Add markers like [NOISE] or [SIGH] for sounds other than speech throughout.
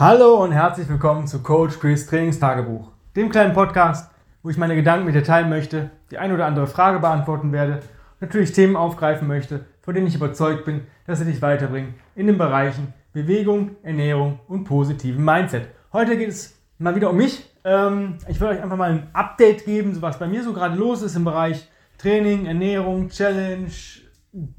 Hallo und herzlich willkommen zu Coach Chris Trainingstagebuch, dem kleinen Podcast, wo ich meine Gedanken mit dir teilen möchte, die ein oder andere Frage beantworten werde und natürlich Themen aufgreifen möchte, von denen ich überzeugt bin, dass sie dich weiterbringen in den Bereichen Bewegung, Ernährung und positiven Mindset. Heute geht es mal wieder um mich. Ähm, ich will euch einfach mal ein Update geben, was bei mir so gerade los ist im Bereich Training, Ernährung, Challenge,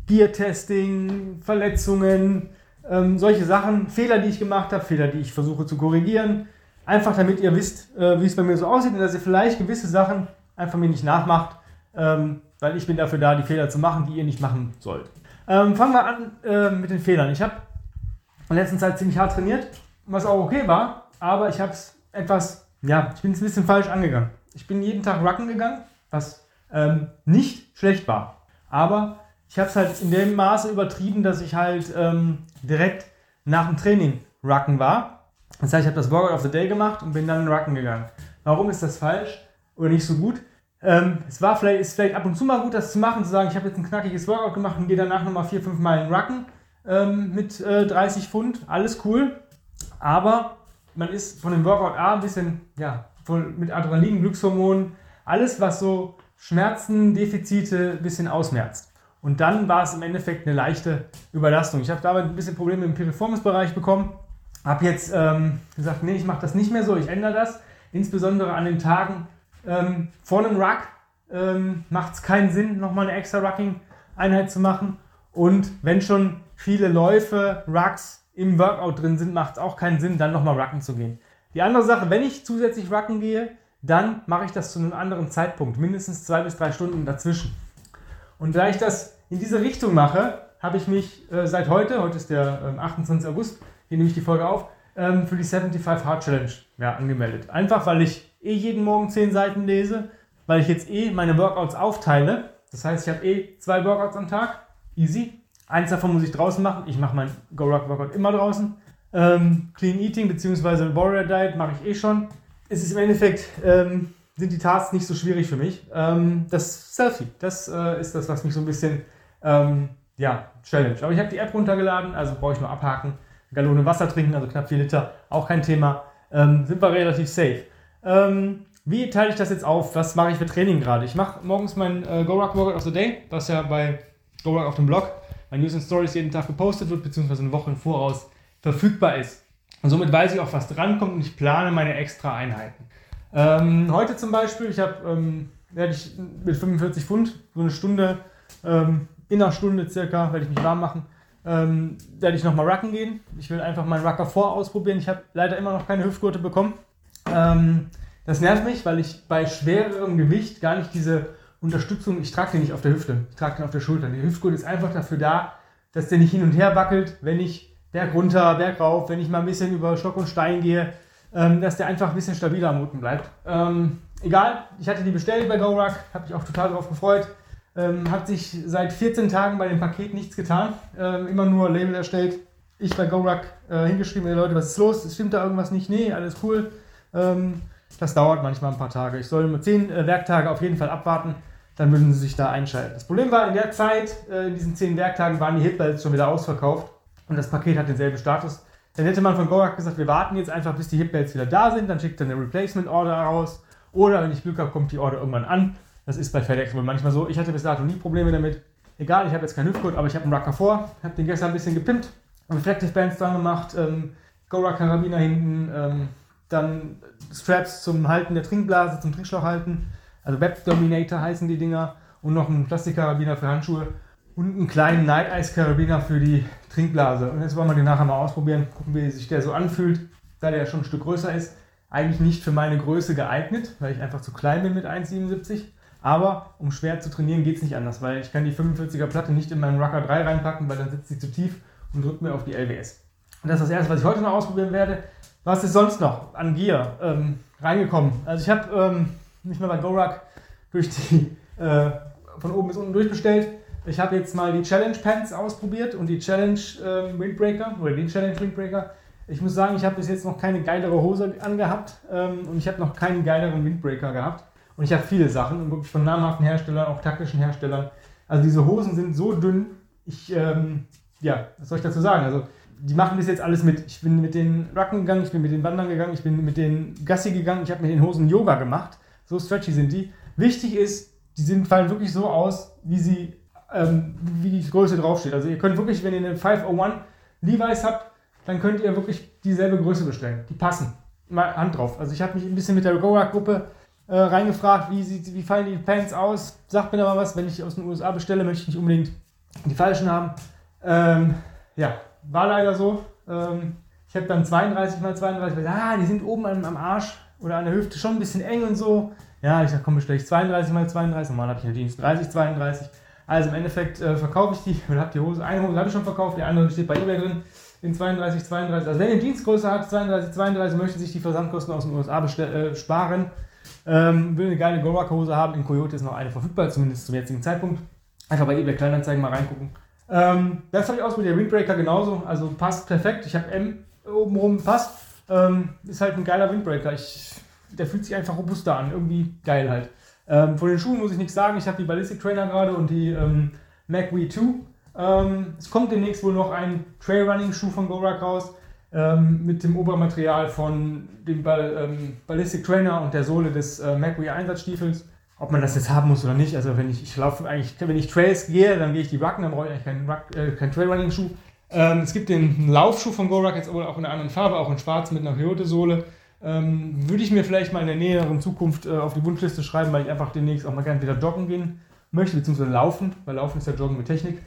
Gear-Testing, Verletzungen, ähm, solche Sachen, Fehler, die ich gemacht habe, Fehler, die ich versuche zu korrigieren. Einfach damit ihr wisst, äh, wie es bei mir so aussieht und dass ihr vielleicht gewisse Sachen einfach mir nicht nachmacht, ähm, weil ich bin dafür da, die Fehler zu machen, die ihr nicht machen sollt. Ähm, fangen wir an äh, mit den Fehlern. Ich habe in letzter Zeit ziemlich hart trainiert, was auch okay war, aber ich habe es etwas, ja, ich bin es ein bisschen falsch angegangen. Ich bin jeden Tag Rucken gegangen, was ähm, nicht schlecht war. Aber ich habe es halt in dem Maße übertrieben, dass ich halt ähm, direkt nach dem Training Rucken war. Das heißt, ich habe das Workout of the Day gemacht und bin dann Rucken gegangen. Warum ist das falsch oder nicht so gut? Ähm, es war vielleicht, ist vielleicht ab und zu mal gut, das zu machen, zu sagen, ich habe jetzt ein knackiges Workout gemacht und gehe danach nochmal 4, 5 Meilen Rucken ähm, mit äh, 30 Pfund. Alles cool. Aber man ist von dem Workout A ein bisschen, ja, voll mit Adrenalin, Glückshormonen, alles, was so Schmerzen, Defizite ein bisschen ausmerzt. Und dann war es im Endeffekt eine leichte Überlastung. Ich habe damit ein bisschen Probleme im Performance-Bereich bekommen. Habe jetzt ähm, gesagt, nee, ich mache das nicht mehr so, ich ändere das. Insbesondere an den Tagen ähm, vor einem Ruck ähm, macht es keinen Sinn, nochmal eine extra Rucking-Einheit zu machen. Und wenn schon viele Läufe, Rucks im Workout drin sind, macht es auch keinen Sinn, dann nochmal Rucken zu gehen. Die andere Sache, wenn ich zusätzlich Rucken gehe, dann mache ich das zu einem anderen Zeitpunkt, mindestens zwei bis drei Stunden dazwischen. Und da ich das in diese Richtung mache, habe ich mich äh, seit heute, heute ist der ähm, 28. August, hier nehme ich die Folge auf, ähm, für die 75 Hard Challenge ja, angemeldet. Einfach weil ich eh jeden Morgen 10 Seiten lese, weil ich jetzt eh meine Workouts aufteile. Das heißt, ich habe eh zwei Workouts am Tag, easy. Eins davon muss ich draußen machen. Ich mache mein Go Rock Workout immer draußen. Ähm, Clean Eating bzw. Warrior Diet mache ich eh schon. Es ist im Endeffekt ähm, sind die Tasks nicht so schwierig für mich. Ähm, das Selfie, das äh, ist das, was mich so ein bisschen, ähm, ja, challenge. Aber ich habe die App runtergeladen, also brauche ich nur abhaken. Gallone Wasser trinken, also knapp 4 Liter, auch kein Thema. Ähm, sind wir relativ safe. Ähm, wie teile ich das jetzt auf? Was mache ich für Training gerade? Ich mache morgens mein äh, Go Workout of the Day, das ja bei Go Rock auf dem Blog, bei News and Stories jeden Tag gepostet wird, beziehungsweise eine Woche im Voraus verfügbar ist. Und somit weiß ich auch, was drankommt und ich plane meine extra Einheiten. Ähm, heute zum Beispiel, ich habe, ähm, werde ich mit 45 Pfund so eine Stunde, ähm, in einer Stunde circa, werde ich mich warm machen, ähm, werde ich nochmal Rucken gehen. Ich will einfach meinen Rucker vor ausprobieren. Ich habe leider immer noch keine Hüftgurte bekommen. Ähm, das nervt mich, weil ich bei schwererem Gewicht gar nicht diese Unterstützung, ich trage den nicht auf der Hüfte, ich trage den auf der Schulter. Die Hüftgurt ist einfach dafür da, dass der nicht hin und her wackelt, wenn ich Berg runter, Berg rauf, wenn ich mal ein bisschen über Stock und Stein gehe, ähm, dass der einfach ein bisschen stabiler am Rücken bleibt. Ähm, egal, ich hatte die bestellt bei GoRuck, habe mich auch total darauf gefreut. Ähm, hat sich seit 14 Tagen bei dem Paket nichts getan. Ähm, immer nur Label erstellt. Ich bei GoRuck äh, hingeschrieben, hey Leute, was ist los? Stimmt da irgendwas nicht? Nee, alles cool. Ähm, das dauert manchmal ein paar Tage. Ich soll nur 10 äh, Werktage auf jeden Fall abwarten. Dann würden sie sich da einschalten. Das Problem war, in der Zeit, äh, in diesen 10 Werktagen, waren die Hitbells schon wieder ausverkauft. Und das Paket hat denselben Status. Dann hätte man von Gorak gesagt, wir warten jetzt einfach, bis die Hip-Belts wieder da sind, dann schickt er eine Replacement-Order raus. Oder wenn ich Glück habe, kommt die Order irgendwann an. Das ist bei FedEx wohl manchmal so. Ich hatte bis dato nie Probleme damit. Egal, ich habe jetzt keinen Hüftgurt, aber ich habe einen Rucker vor. Habe den gestern ein bisschen gepimpt. Reflective Bands dran gemacht. Ähm, Gorak Karabiner hinten. Ähm, dann Straps zum Halten der Trinkblase, zum Trinkschlauch halten. Also Web Dominator heißen die Dinger. Und noch ein Plastikkarabiner für Handschuhe und einen kleinen Night Ice Karabiner für die Trinkblase. Und jetzt wollen wir den nachher mal ausprobieren, gucken, wie sich der so anfühlt, da der ja schon ein Stück größer ist. Eigentlich nicht für meine Größe geeignet, weil ich einfach zu klein bin mit 1,77. Aber um schwer zu trainieren geht es nicht anders, weil ich kann die 45er Platte nicht in meinen Rucker 3 reinpacken, weil dann sitzt sie zu tief und drückt mir auf die LWS. Und das ist das Erste, was ich heute noch ausprobieren werde. Was ist sonst noch an Gear ähm, reingekommen? Also ich habe ähm, mich mal bei GoRuck durch die äh, von oben bis unten durchbestellt ich habe jetzt mal die Challenge Pants ausprobiert und die Challenge ähm, Windbreaker oder den Challenge Windbreaker. Ich muss sagen, ich habe bis jetzt noch keine geilere Hose angehabt ähm, und ich habe noch keinen geileren Windbreaker gehabt. Und ich habe viele Sachen und wirklich von namhaften Herstellern, auch taktischen Herstellern. Also diese Hosen sind so dünn. Ich, ähm, ja, was soll ich dazu sagen? Also die machen das jetzt alles mit. Ich bin mit den Racken gegangen, ich bin mit den Wandern gegangen, ich bin mit den Gassi gegangen, ich habe mit den Hosen Yoga gemacht. So stretchy sind die. Wichtig ist, die sind, fallen wirklich so aus, wie sie, ähm, wie die Größe draufsteht. Also ihr könnt wirklich, wenn ihr eine 501 Levi's habt, dann könnt ihr wirklich dieselbe Größe bestellen. Die passen. Mal Hand drauf. Also ich habe mich ein bisschen mit der Gorak-Gruppe äh, reingefragt, wie, sieht, wie fallen die Pants aus. Sagt mir mal was, wenn ich aus den USA bestelle, möchte ich nicht unbedingt die falschen haben. Ähm, ja, war leider so. Ähm, ich habe dann 32 mal 32, weil, ah, die sind oben am, am, Arsch oder an der Hüfte schon ein bisschen eng und so. Ja, ich dachte, komm, bestelle ich 32 mal 32. Normal habe ich natürlich 30, 32. Also im Endeffekt äh, verkaufe ich die [LAUGHS] oder habe die Hose. Eine Hose habe ich schon verkauft, die andere steht bei eBay drin in 32, 32. Also wenn ihr Dienstgröße habt, 32, 32, möchte sich die Versandkosten aus den USA äh, sparen, ähm, will eine geile Gorak-Hose haben. In Coyote ist noch eine verfügbar, zumindest zum jetzigen Zeitpunkt. Einfach bei eBay Kleinanzeigen mal reingucken. Ähm, das habe ich aus mit der Windbreaker genauso. Also passt perfekt. Ich habe M oben rum, passt. Ähm, ist halt ein geiler Windbreaker. Ich, der fühlt sich einfach robuster an. Irgendwie geil halt. Ähm, von den Schuhen muss ich nichts sagen. Ich habe die Ballistic Trainer gerade und die ähm, MacWe 2. Ähm, es kommt demnächst wohl noch ein Trailrunning-Schuh von Gorak raus. Ähm, mit dem Obermaterial von dem Ball, ähm, Ballistic Trainer und der Sohle des äh, MacWe Einsatzstiefels ob man das jetzt haben muss oder nicht. Also wenn ich, ich laufe eigentlich, wenn ich Trails gehe, dann gehe ich die Rucken, dann brauche ich eigentlich keinen, Ruck, äh, keinen Trailrunning-Schuh. Ähm, es gibt den Laufschuh von Gorak jetzt auch in einer anderen Farbe, auch in schwarz mit einer Coyote-Sohle. Ähm, würde ich mir vielleicht mal in der näheren Zukunft äh, auf die Wunschliste schreiben, weil ich einfach demnächst auch mal gerne wieder joggen gehen möchte, beziehungsweise laufen, weil Laufen ist ja Joggen mit Technik.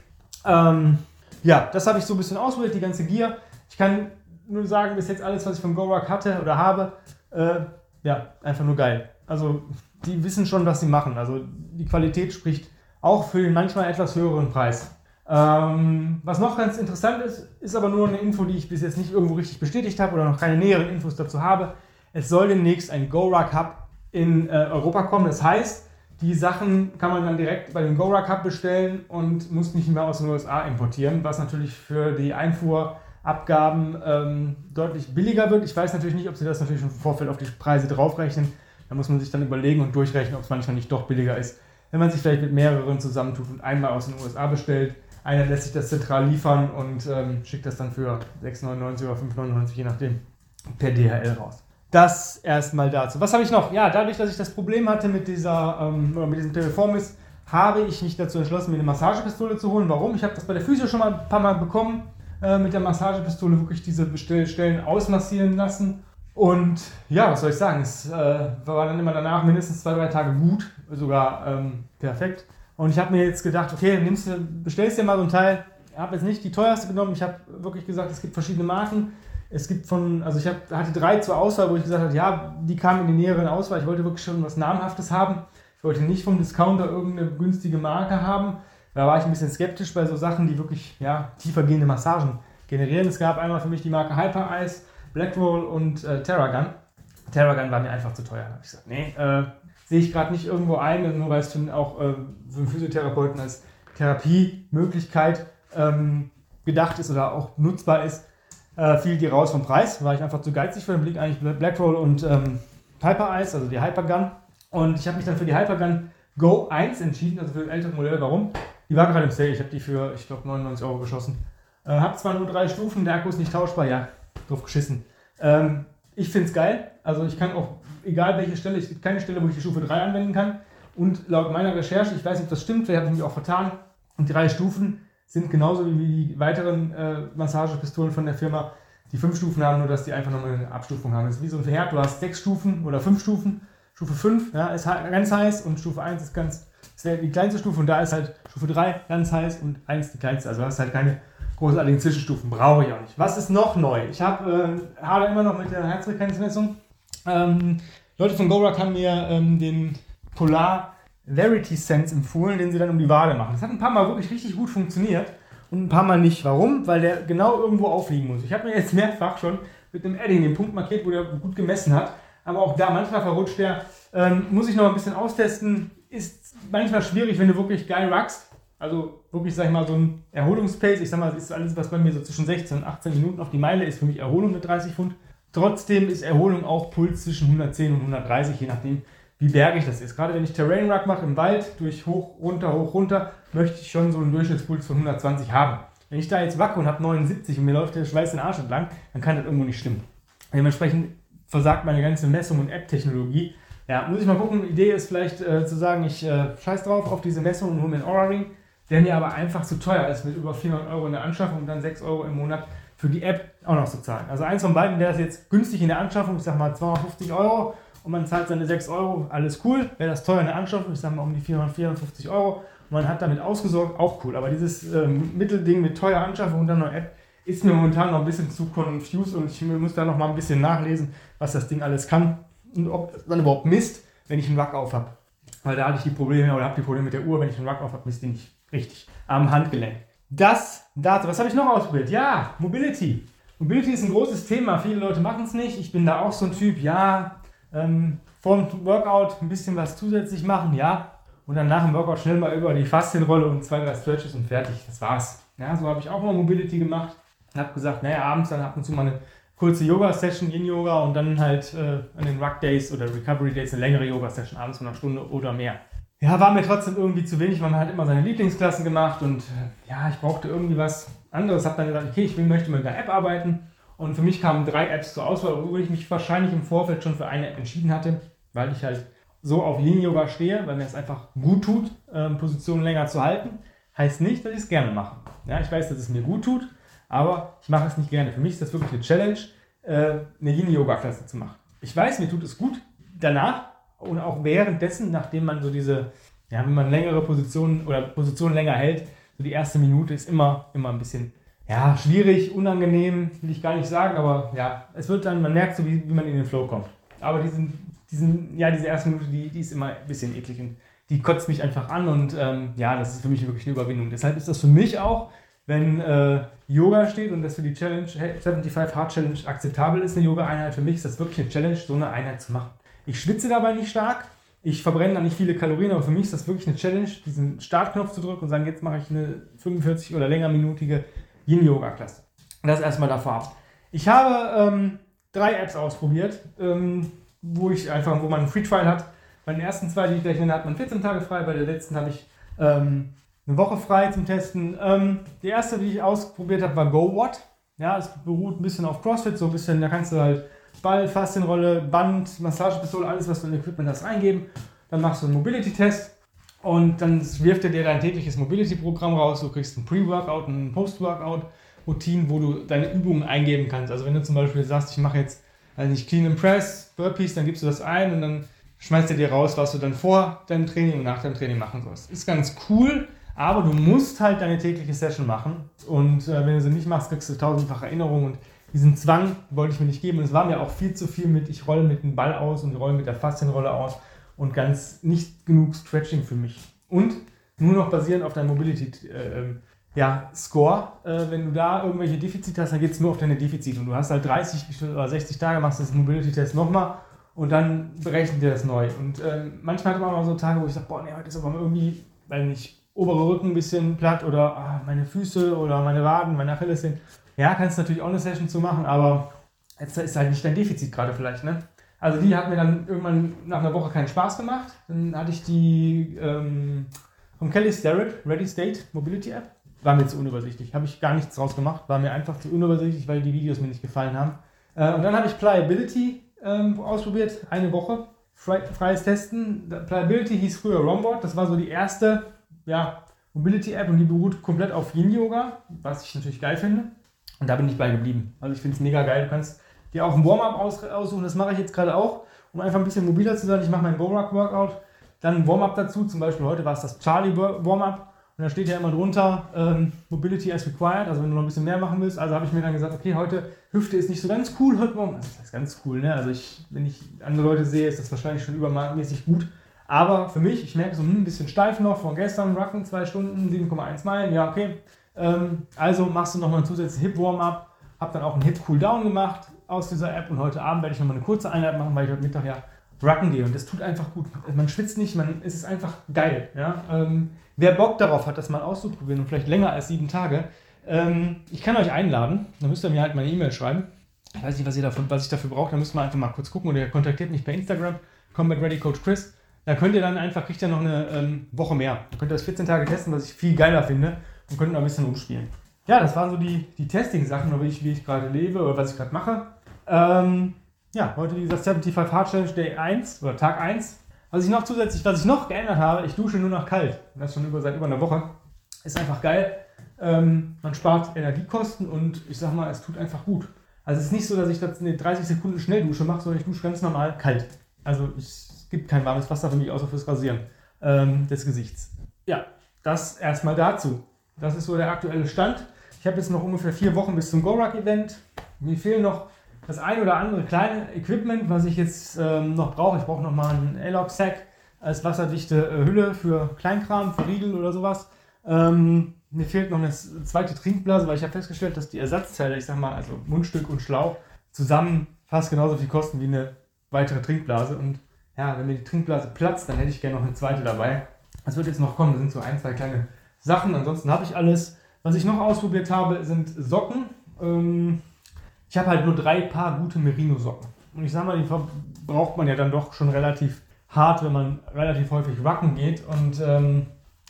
Ähm, ja, das habe ich so ein bisschen ausprobiert, die ganze Gear. Ich kann nur sagen, bis jetzt alles, was ich von Gorak hatte oder habe, äh, ja, einfach nur geil. Also die wissen schon, was sie machen. Also die Qualität spricht auch für den manchmal etwas höheren Preis. Ähm, was noch ganz interessant ist, ist aber nur eine Info, die ich bis jetzt nicht irgendwo richtig bestätigt habe oder noch keine näheren Infos dazu habe. Es soll demnächst ein GoRuck Hub in äh, Europa kommen. Das heißt, die Sachen kann man dann direkt bei dem GoRuck Hub bestellen und muss nicht mehr aus den USA importieren, was natürlich für die Einfuhrabgaben ähm, deutlich billiger wird. Ich weiß natürlich nicht, ob sie das natürlich im Vorfeld auf die Preise draufrechnen. Da muss man sich dann überlegen und durchrechnen, ob es manchmal nicht doch billiger ist, wenn man sich vielleicht mit mehreren zusammentut und einmal aus den USA bestellt. Einer lässt sich das zentral liefern und ähm, schickt das dann für 6,99 oder 5,99, je nachdem, per DHL raus. Das erstmal dazu. Was habe ich noch? Ja, dadurch, dass ich das Problem hatte mit dieser ähm, mit diesem Teleformis, habe ich mich dazu entschlossen, mir eine Massagepistole zu holen. Warum? Ich habe das bei der Physio schon mal ein paar Mal bekommen, äh, mit der Massagepistole wirklich diese Stellen ausmassieren lassen und ja, was soll ich sagen? Es äh, war dann immer danach mindestens zwei, drei Tage gut, sogar ähm, perfekt. Und ich habe mir jetzt gedacht, okay, nimmst du, bestellst dir mal so ein Teil. Ich habe jetzt nicht die teuerste genommen. Ich habe wirklich gesagt, es gibt verschiedene Marken. Es gibt von, also ich hab, hatte drei zur Auswahl, wo ich gesagt habe, ja, die kamen in die näheren Auswahl. Ich wollte wirklich schon was Namhaftes haben. Ich wollte nicht vom Discounter irgendeine günstige Marke haben. Da war ich ein bisschen skeptisch bei so Sachen, die wirklich ja, tiefergehende Massagen generieren. Es gab einmal für mich die Marke Hyper Ice Blackroll und äh, Terragun. Terragun war mir einfach zu teuer. Da habe ich gesagt, nee, äh, sehe ich gerade nicht irgendwo ein, nur weil es für, auch äh, für einen Physiotherapeuten als Therapiemöglichkeit ähm, gedacht ist oder auch nutzbar ist, äh, fiel die raus vom Preis. War ich einfach zu geizig für den Blick, eigentlich Blackroll und ähm, Hyper Ice, also die Hypergun. Und ich habe mich dann für die Hypergun Go 1 entschieden, also für das ältere Modell. Warum? Die war gerade im Sale. Ich habe die für, ich glaube, 99 Euro geschossen. Äh, habe zwar nur drei Stufen, der Akku ist nicht tauschbar, ja, drauf geschissen. Ähm, ich finde es geil. Also ich kann auch, egal welche Stelle, es gibt keine Stelle, wo ich die Stufe 3 anwenden kann. Und laut meiner Recherche, ich weiß nicht, ob das stimmt, vielleicht habe ich mich auch vertan, und drei Stufen sind genauso wie die weiteren äh, Massagepistolen von der Firma. Die fünf Stufen haben, nur dass die einfach nochmal eine Abstufung haben. Das ist wie so ein Herd, du hast sechs Stufen oder fünf Stufen. Stufe 5 ja, ist ganz heiß und Stufe 1 ist ganz, ist die kleinste Stufe und da ist halt Stufe 3 ganz heiß und 1 die kleinste. Also hast halt keine großartigen Zwischenstufen. Brauche ich auch nicht. Was ist noch neu? Ich habe äh, habe immer noch mit der Herzfrequenzmessung. Ähm, Leute von GoRuck haben mir ähm, den Polar Verity Sense empfohlen, den sie dann um die Wade machen. Das hat ein paar Mal wirklich richtig gut funktioniert und ein paar Mal nicht. Warum? Weil der genau irgendwo aufliegen muss. Ich habe mir jetzt mehrfach schon mit einem Edding den Punkt markiert, wo der gut gemessen hat. Aber auch da, manchmal verrutscht der. Ähm, muss ich noch ein bisschen austesten. Ist manchmal schwierig, wenn du wirklich geil ruckst. Also wirklich, sag ich mal, so ein Erholungspace. Ich sag mal, ist alles, was bei mir so zwischen 16 und 18 Minuten auf die Meile ist, für mich Erholung mit 30 Pfund. Trotzdem ist Erholung auch Puls zwischen 110 und 130, je nachdem, wie bergig das ist. Gerade wenn ich Terrain Ruck mache im Wald, durch hoch, runter, hoch, runter, möchte ich schon so einen Durchschnittspuls von 120 haben. Wenn ich da jetzt wacke und habe 79 und mir läuft der Schweiß den Arsch entlang, dann kann das irgendwo nicht stimmen. Dementsprechend versagt meine ganze Messung und App-Technologie. Ja, muss ich mal gucken. Die Idee ist vielleicht äh, zu sagen, ich äh, scheiß drauf auf diese Messung und hole mir einen Aura-Ring, der mir aber einfach zu teuer ist mit über 400 Euro in der Anschaffung und dann 6 Euro im Monat für die App auch noch zu zahlen. Also eins von beiden, der ist jetzt günstig in der Anschaffung, ich sag mal 250 Euro und man zahlt seine 6 Euro, alles cool. Wäre das teuer in der Anschaffung, ich sag mal um die 454 Euro und man hat damit ausgesorgt, auch cool. Aber dieses ähm, Mittelding mit teurer Anschaffung und dann noch App ist mir momentan noch ein bisschen zu confused und ich muss da noch mal ein bisschen nachlesen, was das Ding alles kann und ob es dann überhaupt misst, wenn ich einen Wack auf habe. Weil da hatte ich die Probleme oder habe die Probleme mit der Uhr, wenn ich einen Wack auf habe, misst die nicht richtig am Handgelenk. Das dazu. Was habe ich noch ausprobiert? Ja, Mobility. Mobility ist ein großes Thema. Viele Leute machen es nicht. Ich bin da auch so ein Typ, ja, ähm, vor dem Workout ein bisschen was zusätzlich machen, ja. Und dann nach dem Workout schnell mal über die Faszienrolle und zwei, drei Stretches und fertig. Das war's. Ja, so habe ich auch mal Mobility gemacht. Ich habe gesagt, naja, abends dann ab und zu mal eine kurze Yoga-Session, Yin-Yoga und dann halt äh, an den Ruck-Days oder Recovery-Days eine längere Yoga-Session abends von einer Stunde oder mehr. Ja, war mir trotzdem irgendwie zu wenig, weil man hat immer seine Lieblingsklassen gemacht und äh, ja, ich brauchte irgendwie was anderes. Habe dann gesagt, okay, ich will, möchte mit einer App arbeiten und für mich kamen drei Apps zur Auswahl, obwohl ich mich wahrscheinlich im Vorfeld schon für eine App entschieden hatte, weil ich halt so auf Yin-Yoga stehe, weil mir es einfach gut tut, ähm, Positionen länger zu halten. Heißt nicht, dass ich es gerne mache. Ja, ich weiß, dass es mir gut tut, aber ich mache es nicht gerne. Für mich ist das wirklich eine Challenge, äh, eine Yin-Yoga-Klasse zu machen. Ich weiß, mir tut es gut danach und auch währenddessen, nachdem man so diese, ja, wenn man längere Positionen oder Positionen länger hält, so die erste Minute ist immer, immer ein bisschen, ja, schwierig, unangenehm, will ich gar nicht sagen, aber ja, es wird dann, man merkt so, wie, wie man in den Flow kommt. Aber diesen, diesen, ja, diese erste Minute, die, die ist immer ein bisschen eklig und die kotzt mich einfach an und ähm, ja, das ist für mich wirklich eine Überwindung. Deshalb ist das für mich auch wenn äh, Yoga steht und das für die Challenge 75 Hard Challenge akzeptabel ist, eine Yoga-Einheit, für mich ist das wirklich eine Challenge, so eine Einheit zu machen. Ich schwitze dabei nicht stark, ich verbrenne da nicht viele Kalorien, aber für mich ist das wirklich eine Challenge, diesen Startknopf zu drücken und sagen, jetzt mache ich eine 45 oder länger minütige Yin-Yoga-Klasse. Das erstmal davor ab. Ich habe ähm, drei Apps ausprobiert, ähm, wo ich einfach, wo man einen Free Trial hat. Bei den ersten zwei, die ich gleich nenne, hat man 14 Tage frei, bei der letzten habe ich ähm, eine Woche frei zum Testen. Ähm, die erste, die ich ausprobiert habe, war GoWatt. Ja, es beruht ein bisschen auf CrossFit, so ein bisschen, da kannst du halt Ball, Faszienrolle, Band, Massagepistole, alles, was du in Equipment hast, reingeben. Dann machst du einen Mobility-Test und dann wirft er dir dein tägliches Mobility-Programm raus. Du kriegst ein Pre-Workout, ein Post-Workout-Routine, wo du deine Übungen eingeben kannst. Also wenn du zum Beispiel sagst, ich mache jetzt also nicht Clean and Press, Burpees, dann gibst du das ein und dann schmeißt er dir raus, was du dann vor deinem Training und nach deinem Training machen sollst. Ist ganz cool, aber du musst halt deine tägliche Session machen. Und äh, wenn du sie nicht machst, kriegst du tausendfach Erinnerungen. Und diesen Zwang wollte ich mir nicht geben. Und es war mir auch viel zu viel mit, ich rolle mit dem Ball aus und rolle mit der Faszienrolle aus. Und ganz nicht genug Stretching für mich. Und nur noch basierend auf deinem Mobility äh, ähm, ja, Score. Äh, wenn du da irgendwelche Defizite hast, dann geht es nur auf deine Defizite. Und du hast halt 30 oder 60 Tage, machst das Mobility-Test nochmal und dann berechnet dir das neu. Und äh, manchmal hat man auch so Tage, wo ich sage, boah, nee, heute ist aber irgendwie, weil nicht obere Rücken ein bisschen platt oder ah, meine Füße oder meine Waden, meine Achillessehnen. Ja, kannst natürlich auch eine Session zu machen, aber jetzt ist halt nicht dein Defizit gerade vielleicht, ne? Also die hat mir dann irgendwann nach einer Woche keinen Spaß gemacht. Dann hatte ich die ähm, vom Kelly Starrett Ready State Mobility App. War mir zu unübersichtlich. Habe ich gar nichts draus gemacht. War mir einfach zu unübersichtlich, weil die Videos mir nicht gefallen haben. Äh, und dann habe ich Pliability ähm, ausprobiert. Eine Woche. Freies Testen. Pliability hieß früher Romboard. Das war so die erste ja, Mobility-App und die beruht komplett auf Yin-Yoga, was ich natürlich geil finde. Und da bin ich bei geblieben. Also ich finde es mega geil. Du kannst dir auch ein Warm-up aus, aussuchen, das mache ich jetzt gerade auch, um einfach ein bisschen mobiler zu sein. Ich mache mein Go-Rock-Workout, dann ein Warm-up dazu. Zum Beispiel heute war es das Charlie-Warm-up. Und da steht ja immer drunter ähm, Mobility as required, also wenn du noch ein bisschen mehr machen willst. Also habe ich mir dann gesagt, okay, heute Hüfte ist nicht so ganz cool, heute Morgen. Das ist ganz cool, ne? Also ich, wenn ich andere Leute sehe, ist das wahrscheinlich schon übermäßig gut. Aber für mich, ich merke so hm, ein bisschen steif noch von gestern, Rucken, zwei Stunden, 7,1 Meilen, ja, okay. Ähm, also machst du nochmal ein zusätzliches Hip-Warm-up, hab dann auch einen Hip-Cool-Down gemacht aus dieser App und heute Abend werde ich nochmal eine kurze Einheit machen, weil ich heute Mittag ja Rucken gehe und das tut einfach gut. Man schwitzt nicht, man, es ist einfach geil. Ja? Ähm, wer Bock darauf hat, das mal auszuprobieren und vielleicht länger als sieben Tage, ähm, ich kann euch einladen, dann müsst ihr mir halt meine E-Mail schreiben. Ich weiß nicht, was, ihr davon, was ich dafür brauche, dann müsst ihr einfach mal kurz gucken oder ihr kontaktiert mich per Instagram, Combat Ready Coach Chris. Da könnt ihr dann einfach, kriegt ihr noch eine ähm, Woche mehr. Da könnt ihr das 14 Tage testen, was ich viel geiler finde und könnt noch ein bisschen umspielen. ja, das waren so die, die Testing-Sachen, wie ich, wie ich gerade lebe oder was ich gerade mache. Ähm, ja, heute dieser 75 Hard Challenge Day 1 oder Tag 1. Was ich noch zusätzlich, was ich noch geändert habe, ich dusche nur noch kalt. Das schon über, seit über einer Woche. Ist einfach geil. Ähm, man spart Energiekosten und ich sag mal, es tut einfach gut. Also es ist nicht so, dass ich das in 30 Sekunden Schnelldusche mache, sondern ich dusche ganz normal kalt. Also es gibt kein warmes Wasser für mich, außer fürs Rasieren ähm, des Gesichts. Ja, das erstmal dazu. Das ist so der aktuelle Stand. Ich habe jetzt noch ungefähr vier Wochen bis zum GoRuck-Event. Mir fehlen noch das ein oder andere kleine Equipment, was ich jetzt ähm, noch brauche. Ich brauche noch mal einen A-Log-Sack als wasserdichte äh, Hülle für Kleinkram, für Riegel oder sowas. Ähm, mir fehlt noch eine zweite Trinkblase, weil ich habe festgestellt, dass die Ersatzteile, ich sag mal, also Mundstück und Schlauch, zusammen fast genauso viel kosten wie eine weitere Trinkblase. Und ja, wenn mir die Trinkblase platzt, dann hätte ich gerne noch eine zweite dabei. Das wird jetzt noch kommen. Das sind so ein, zwei kleine Sachen. Ansonsten habe ich alles. Was ich noch ausprobiert habe, sind Socken. Ähm, ich habe halt nur drei Paar gute Merino-Socken. Und ich sag mal, die braucht man ja dann doch schon relativ hart, wenn man relativ häufig wacken geht. Und ähm,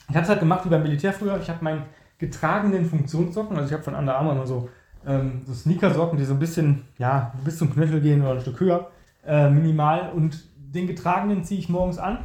ich habe es halt gemacht wie beim Militär früher. Ich habe meinen getragenen Funktionssocken, also ich habe von Under Armour nur so, ähm, so Sneakersocken, die so ein bisschen, ja, bis zum Knöchel gehen oder ein Stück höher, äh, minimal. Und den getragenen ziehe ich morgens an.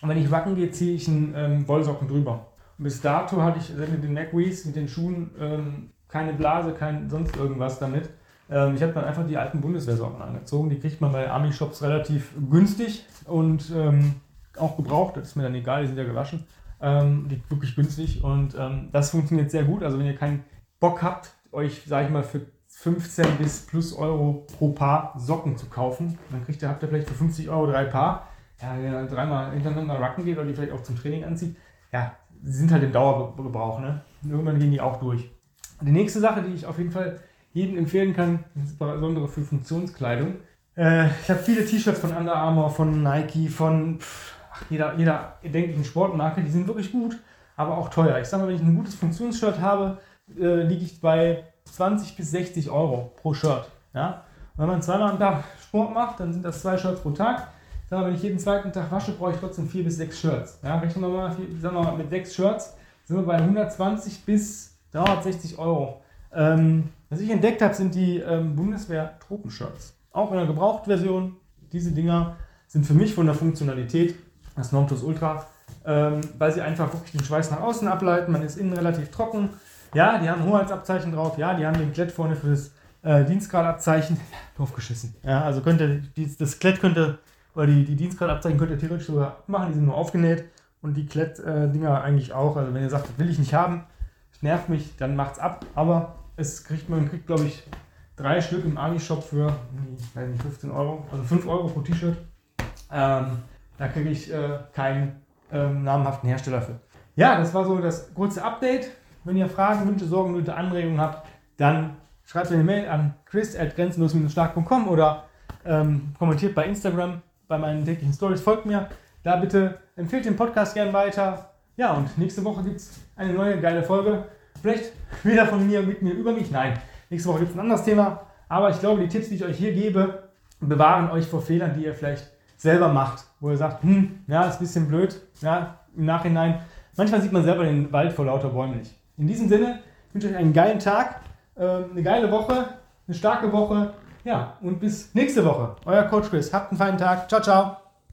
Und wenn ich wacken gehe, ziehe ich einen ähm, Wollsocken drüber. Und bis dato hatte ich mit den Neckwees, mit den Schuhen, ähm, keine Blase, kein sonst irgendwas damit. Ähm, ich habe dann einfach die alten Bundeswehrsocken angezogen. Die kriegt man bei Army-Shops relativ günstig und ähm, auch gebraucht. Das ist mir dann egal, die sind ja gewaschen. Ähm, die wirklich günstig und ähm, das funktioniert sehr gut. Also wenn ihr keinen Bock habt, euch, sage ich mal, für 15 bis plus Euro pro Paar Socken zu kaufen, dann kriegt ihr, habt ihr vielleicht für 50 Euro drei Paar. Ja, wenn ihr dreimal hintereinander racken geht oder die vielleicht auch zum Training anzieht, ja, sind halt im Dauergebrauch. Ne? Irgendwann gehen die auch durch. Die nächste Sache, die ich auf jeden Fall jedem empfehlen kann, insbesondere für Funktionskleidung. Äh, ich habe viele T-Shirts von Under Armour, von Nike, von ach, jeder, jeder erdenklichen Sportmarke, die sind wirklich gut, aber auch teuer. Ich sage mal, wenn ich ein gutes Funktionsshirt habe, äh, liege ich bei 20 bis 60 Euro pro Shirt. Ja? wenn man zweimal am Tag Sport macht, dann sind das zwei Shirts pro Tag. Sage mal, wenn ich jeden zweiten Tag wasche, brauche ich trotzdem vier bis sechs Shirts. Ja? Rechnen wir mal, sagen wir mal mit sechs Shirts, sind wir bei 120 bis 360 Euro. Ähm, was ich entdeckt habe, sind die ähm, Bundeswehr-Tropenshirts. Auch in der Gebrauchtversion. Diese Dinger sind für mich von der Funktionalität das Nonplus Ultra, ähm, weil sie einfach wirklich den Schweiß nach außen ableiten. Man ist innen relativ trocken. Ja, die haben Hoheitsabzeichen drauf. Ja, die haben den Klett vorne für das äh, Dienstgradabzeichen. [LAUGHS] Drauf geschissen. Ja, also könnte das Klett könnte, oder die, die Dienstgradabzeichen könnt ihr theoretisch sogar machen. Die sind nur aufgenäht. Und die Klett-Dinger äh, eigentlich auch. Also wenn ihr sagt, das will ich nicht haben, nervt mich, dann macht's ab. Aber es kriegt man kriegt, glaube ich, drei Stück im Army-Shop für weiß nicht, 15 Euro, also 5 Euro pro T-Shirt. Ähm, da kriege ich äh, keinen ähm, namhaften Hersteller für. Ja, das war so das kurze Update. Wenn ihr Fragen, Wünsche, Sorgen, Nöte, Anregungen habt, dann schreibt mir eine Mail an chris.grenzenlos-stark.com oder ähm, kommentiert bei Instagram bei meinen täglichen Stories. Folgt mir da bitte, empfehlt den Podcast gern weiter. Ja, und nächste Woche gibt es eine neue geile Folge. Vielleicht wieder von mir, mit mir, über mich. Nein, nächste Woche gibt es ein anderes Thema. Aber ich glaube, die Tipps, die ich euch hier gebe, bewahren euch vor Fehlern, die ihr vielleicht selber macht. Wo ihr sagt, hm, ja, ist ein bisschen blöd. Ja, im Nachhinein. Manchmal sieht man selber den Wald vor lauter Bäumen nicht. In diesem Sinne, ich wünsche euch einen geilen Tag, ähm, eine geile Woche, eine starke Woche. Ja, und bis nächste Woche. Euer Coach Chris. Habt einen feinen Tag. Ciao, ciao.